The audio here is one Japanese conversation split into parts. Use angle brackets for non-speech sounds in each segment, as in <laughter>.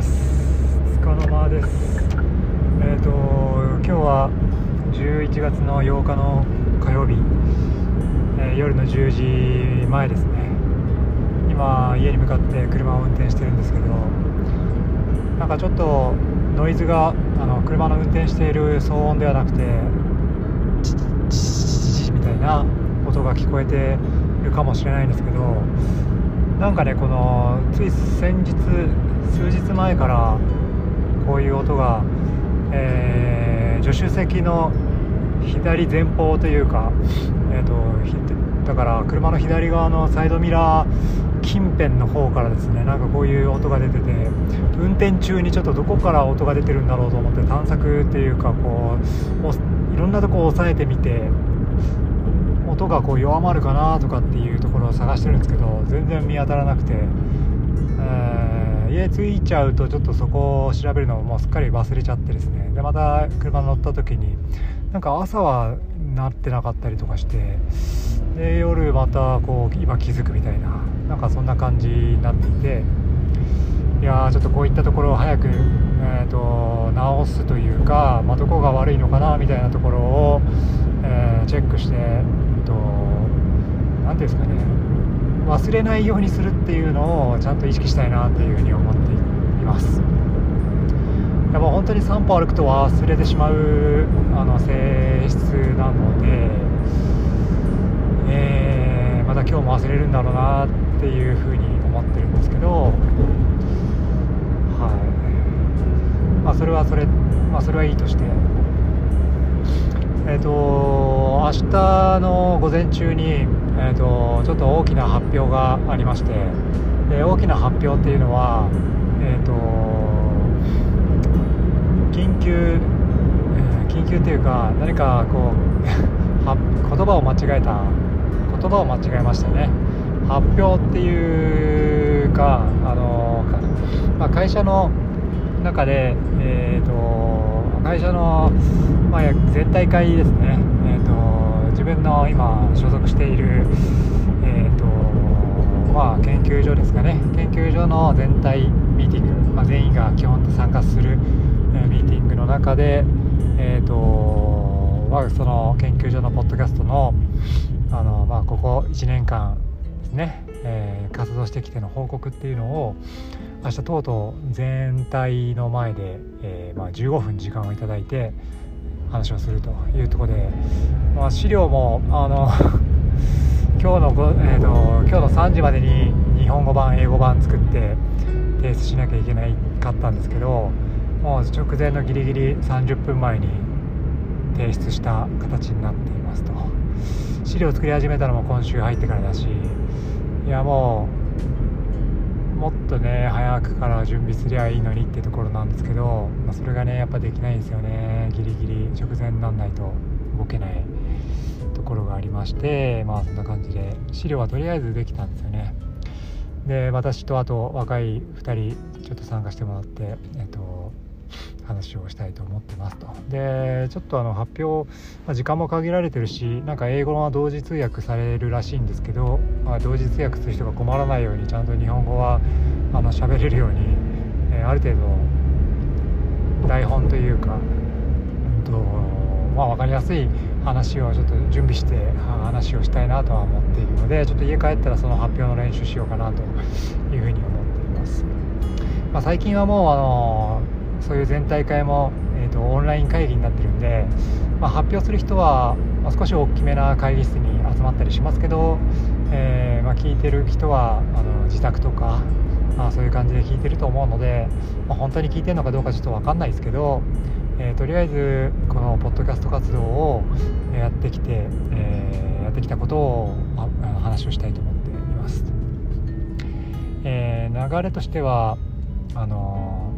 です。つかの間です。えっ、ー、と今日は11月の8日の火曜日、えー、夜の10時前ですね。今家に向かって車を運転してるんですけどなんかちょっとノイズがあの車の運転している騒音ではなくてチッチッチッみたいな音が聞こえているかもしれないんですけどなんかねこのつい先日数日前からこういう音が、えー、助手席の左前方というか、えーと、だから車の左側のサイドミラー近辺の方からですねなんかこういう音が出てて運転中にちょっとどこから音が出てるんだろうと思って探索っていうかこういろんなとこを押さえてみて音がこう弱まるかなとかっていうところを探してるんですけど全然見当たらなくて、えー、家着いちゃうとちょっとそこを調べるのをもうすっかり忘れちゃってですね。でまた車乗った時になんか朝はなってなかったりとかしてで夜またこう今気づくみたいななんかそんな感じになっていていやーちょっとこういったところを早く、えーと、直すというか、まあ、どこが悪いのかなみたいなところを、えー、チェックしてと何ていうんですかね。忘れないようにするっていうのをちゃんと意識したいなっていうふうに思っています。やっぱ本当に散歩歩くと忘れてしまうあの性質なので、えー、また今日も忘れるんだろうなっていうふうに思ってるんですけどはい。まあそれはそれまあそれはいいとして。えーと、明日の午前中に、えーと、ちょっと大きな発表がありましてで大きな発表っていうのは、えーと、緊急、えー、緊急っていうか何かこう <laughs> 言葉を間違えた言葉を間違えましたね。発表っていうかあの、まあ、会社の中で、えー、と会社の、まあ、全体会ですね、えーと、自分の今所属している、所ですかね。研究所の全体ミーティング、まあ、全員が基本参加する、ミーティングの中で、えーとまあ、その研究所のポッドキャストのあの、まあ、ここ1年間ですね、えー、活動してきての報告っていうのを明日とうとう全体の前で、えー、まあ、15分時間をいただいて話をするというところで、まあ、資料もあの今日の、えーと、今日の3時までに日本語版英語版作って提出しなきゃいけないかったんですけどもう直前のギリギリ30分前に提出した形になっていますと。資料作り始めたのも今週入ってからだしいやもうもっとね早くから準備すりゃいいのにっていうところなんですけど、まあ、それがねやっぱできないんですよね。ギリギリ直前になんないと動けない。ころがありましてまあそんな感じで資料はとりあえずできたんですよね。で私とあと若い2人ちょっと参加してもらってえっと話をしたいと思ってますと。でちょっとあの発表、まあ、時間も限られてるしなんか英語は同時通訳されるらしいんですけど、まあ、同時通訳する人が困らないようにちゃんと日本語はあの喋れるように、えー、ある程度台本というか、うんとまあ、分かりやすい話をちょっと準備して話をしたいなとは思っているのでちょっと家帰ったらその発表の練習しようかなというふうに思っています。まあ、最近はもうあのそういう全体会も、えーと、オンライン会議になってるんで、まあ、発表する人は、ま、少し大きめな会議室に集まったりしますけど、えー、ま、聞いてる人はあの自宅とか、まあ、そういう感じで聞いてると思うので、ま本当に聞いてるのかどうかちょっと分かんないですけど、えー、とりあえずこのポッドキャスト活動をやってきて、えー、やってきたことを話をしたいと思っています。えー、流れとしてはあの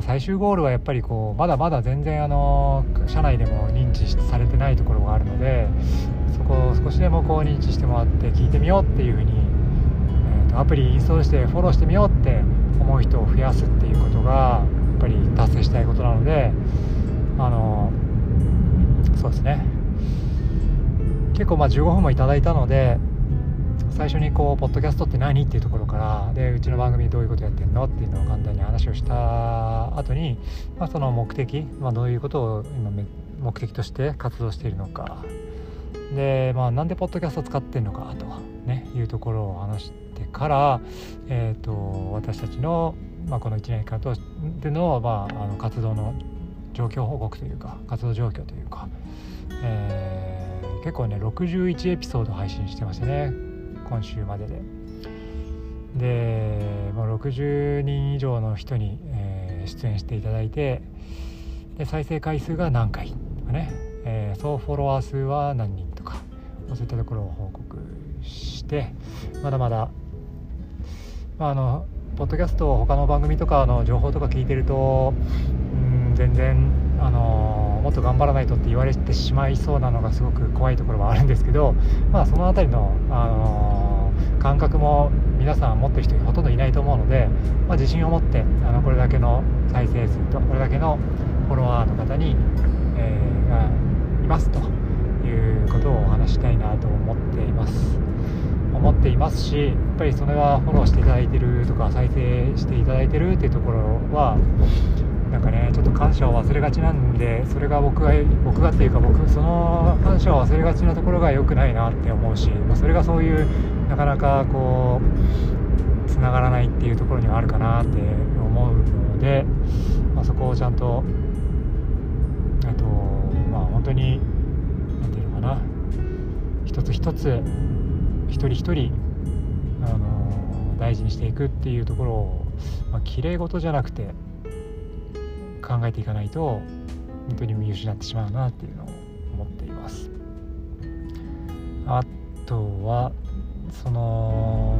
最終ゴールはやっぱりこうまだまだ全然あの社内でも認知されてないところがあるのでそこを少しでもこう認知してもらって聞いてみようっていうふうに、えー、とアプリインストールしてフォローしてみようって思う人を増やすっていうことがっぱり達成したいことなのであのそうですね結構まあ15分もいただいたので最初にこう「ポッドキャストって何?」っていうところからでうちの番組どういうことやってんのっていうのを簡単に話をした後に、まあ、その目的、まあ、どういうことを今目的として活動しているのかで、まあ、なんでポッドキャスト使ってんのかと、ね、いうところを話してから、えーと、私たちの、まあ、この1年間とでの,、まあ、あの活動の状況報告というか活動状況というか、えー、結構ね61エピソード配信してましたね今週までで。で、まあ、60人以上の人に、えー、出演していただいてで再生回数が何回とかね、えー、総フォロワー数は何人とかそういったところを報告してまだまだ、まあ、あのポッドキャスト他の番組とかの情報とか聞いてるとうん全然あのもっと頑張らないとって言われてしまいそうなのがすごく怖いところはあるんですけど、まあ、その辺りの、あの感覚も皆さん持ってる人ほとんどいないと思うので、まあ、自信を持ってあのこれだけの再生数とこれだけのフォロワーの方に、えー、がいますということをお話したいなと思っています。思っていますしやっぱりそれはフォローしていただいてるとか再生していただいてるっていうところはなんかねちょっと感謝を忘れがちなんでそれが僕が僕がっていうか僕その感謝を忘れがちなところが良くないなって思うし、まあ、それがそういうなかなかこうつながらないっていうところにはあるかなって思うので、まあ、そこをちゃんとえっとまあ本当に何て言うのかな一つ一つ一人一人あの大事にしていくっていうところを、まあ、綺麗事じゃなくて考えていかないと本当に見失ってしまうなっていうのを思っています。あとはその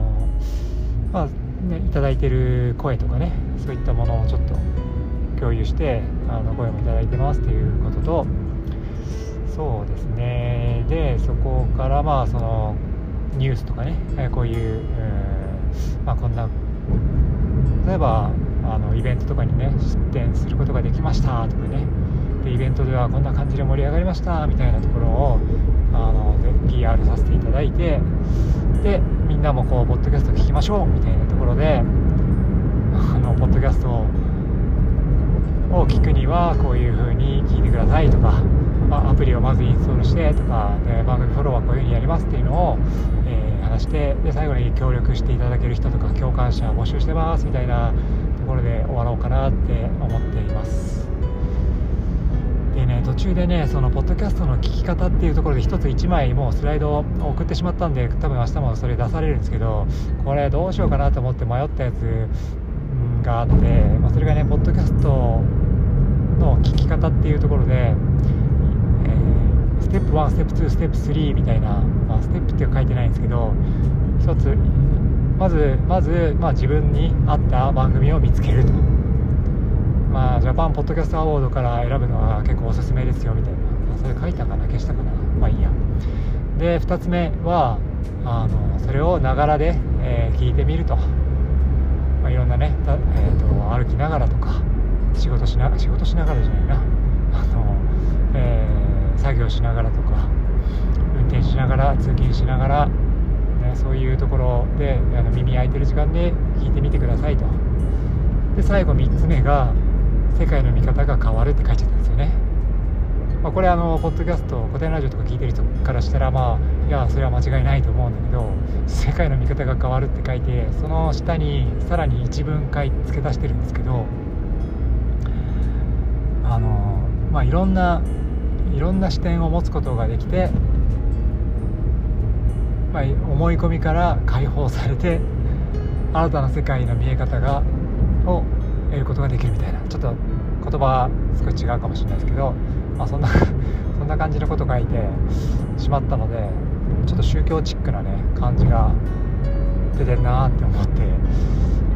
まあね頂いてる声とかねそういったものをちょっと共有してあの声も頂いてますっていうこととそうですね。でそこからまあそのニュースとかねえこういう、まあ、こんな例えばあのイベントとかにね出展することができましたとかねでイベントではこんな感じで盛り上がりましたみたいなところをあの PR させていただいてでみんなもこうポッドキャスト聞きましょうみたいなところであのポッドキャストを聞くにはこういう風に聞いてくださいとか、まあ、アプリをまずインストールしてとかで番組フォローはこういう風にやりますっていうのを、えー、話してで最後に協力していただける人とか共感者募集してますみたいなところで終わろうかなって思っています。でね途中でねそのポッドキャストの聞き方っていうところで1つ1枚もうスライドを送ってしまったんで多分明日もそれ出されるんですけどこれどうしようかなと思って迷ったやつがあって、まあ、それがねポッドキャストの聞き方っていうところで、ステップ1ステップ2ステップ3みたいな、まあ、ステップって書いてないんですけど1つまずまず、まあ、自分に合った番組を見つけると。まあジャパンポッドキャストアワードから選ぶのは結構おすすめですよみたいな。それ書いたかな消したかな。まあいいや。で2つ目はあのそれをながらで、えー、聞いてみると、まあ、いろんなね、えーと、歩きながらとか仕事しな仕事しながらじゃないな、作業しながらとか運転しながら通勤しながらそういうところであの耳開いてる時間で聞いてみてくださいと。で最後3つ目が世界の見方が変わるって書いちゃったんですよね、まあ、これあのポッドキャスト古典ラジオとか聞いてる人からしたらまあいやそれは間違いないと思うんだけど世界の見方が変わるって書いてその下にさらに一文回付け足してるんですけどあのまあいろんないろんな視点を持つことができてまあ、思い込みから解放されて新たな世界の見え方がを得ることができるみたいな。ちょっと言葉少し違うかもしれないですけど、まあ、そんな <laughs> そんな感じのこと書いてしまったのでちょっと宗教チックなね感じが出てるなって思って、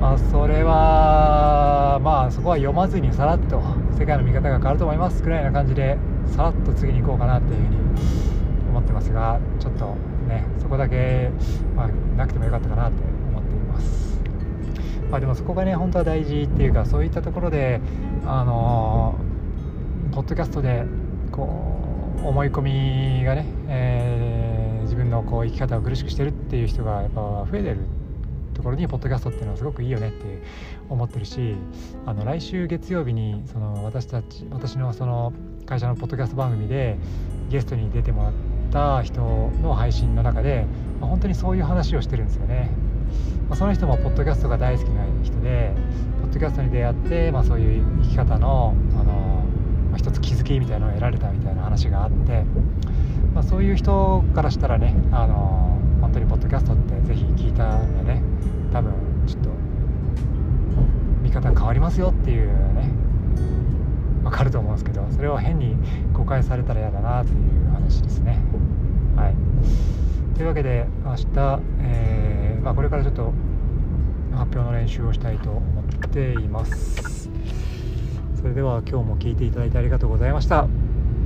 まあ、それはまあそこは読まずにさらっと世界の見方が変わると思いますくらいな感じでさらっと次に行こうかなっていうふうに思ってますがちょっとねそこだけ、まあ、なくてもよかったかなって思っています。まあでもそこがね本当は大事っていうかそういったところであのポッドキャストでこう思い込みがね、えー、自分のこう生き方を苦しくしてるっていう人がやっぱ増えてるところにポッドキャストっていうのはすごくいいよねって思ってるしあの来週月曜日にその私たち私のその会社のポッドキャスト番組でゲストに出てもらった人の配信の中で、まあ、本当にそういう話をしてるんですよね。まあ、その人もポッドキャストが大好きな人でポッドキャストに出会って、まあ、そういう生き方のあの、まあ、一つ気づきみたいなのを得られたみたいな話があって、まあ、そういう人からしたらねあの本当にポッドキャストってぜひ聞いたらね多分ちょっと見方変わりますよっていうね分かると思うんですけどそれを変に誤解されたら嫌だなっていう話ですね。はい、というわけで明日、えー、まあ、これからちょっと発表の練習をしたいと思っています。それでは今日も聞いていただいてありがとうございました。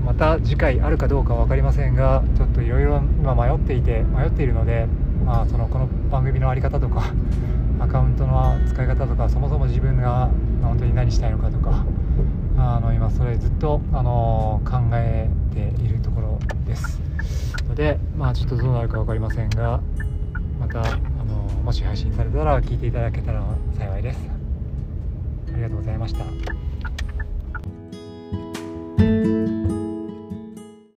また次回あるかどうか分かりませんがちょっといろいろ今迷っていて迷っているので、まあ、そのこの番組の在り方とか <laughs> アカウントの使い方とかそもそも自分が本当に何したいのかとかあの今それずっとあの考えているところです。のでまあちょっとどうなるか分かりませんがまたあのもし配信されたら聞いていただけたら幸いです。ありがとうございました。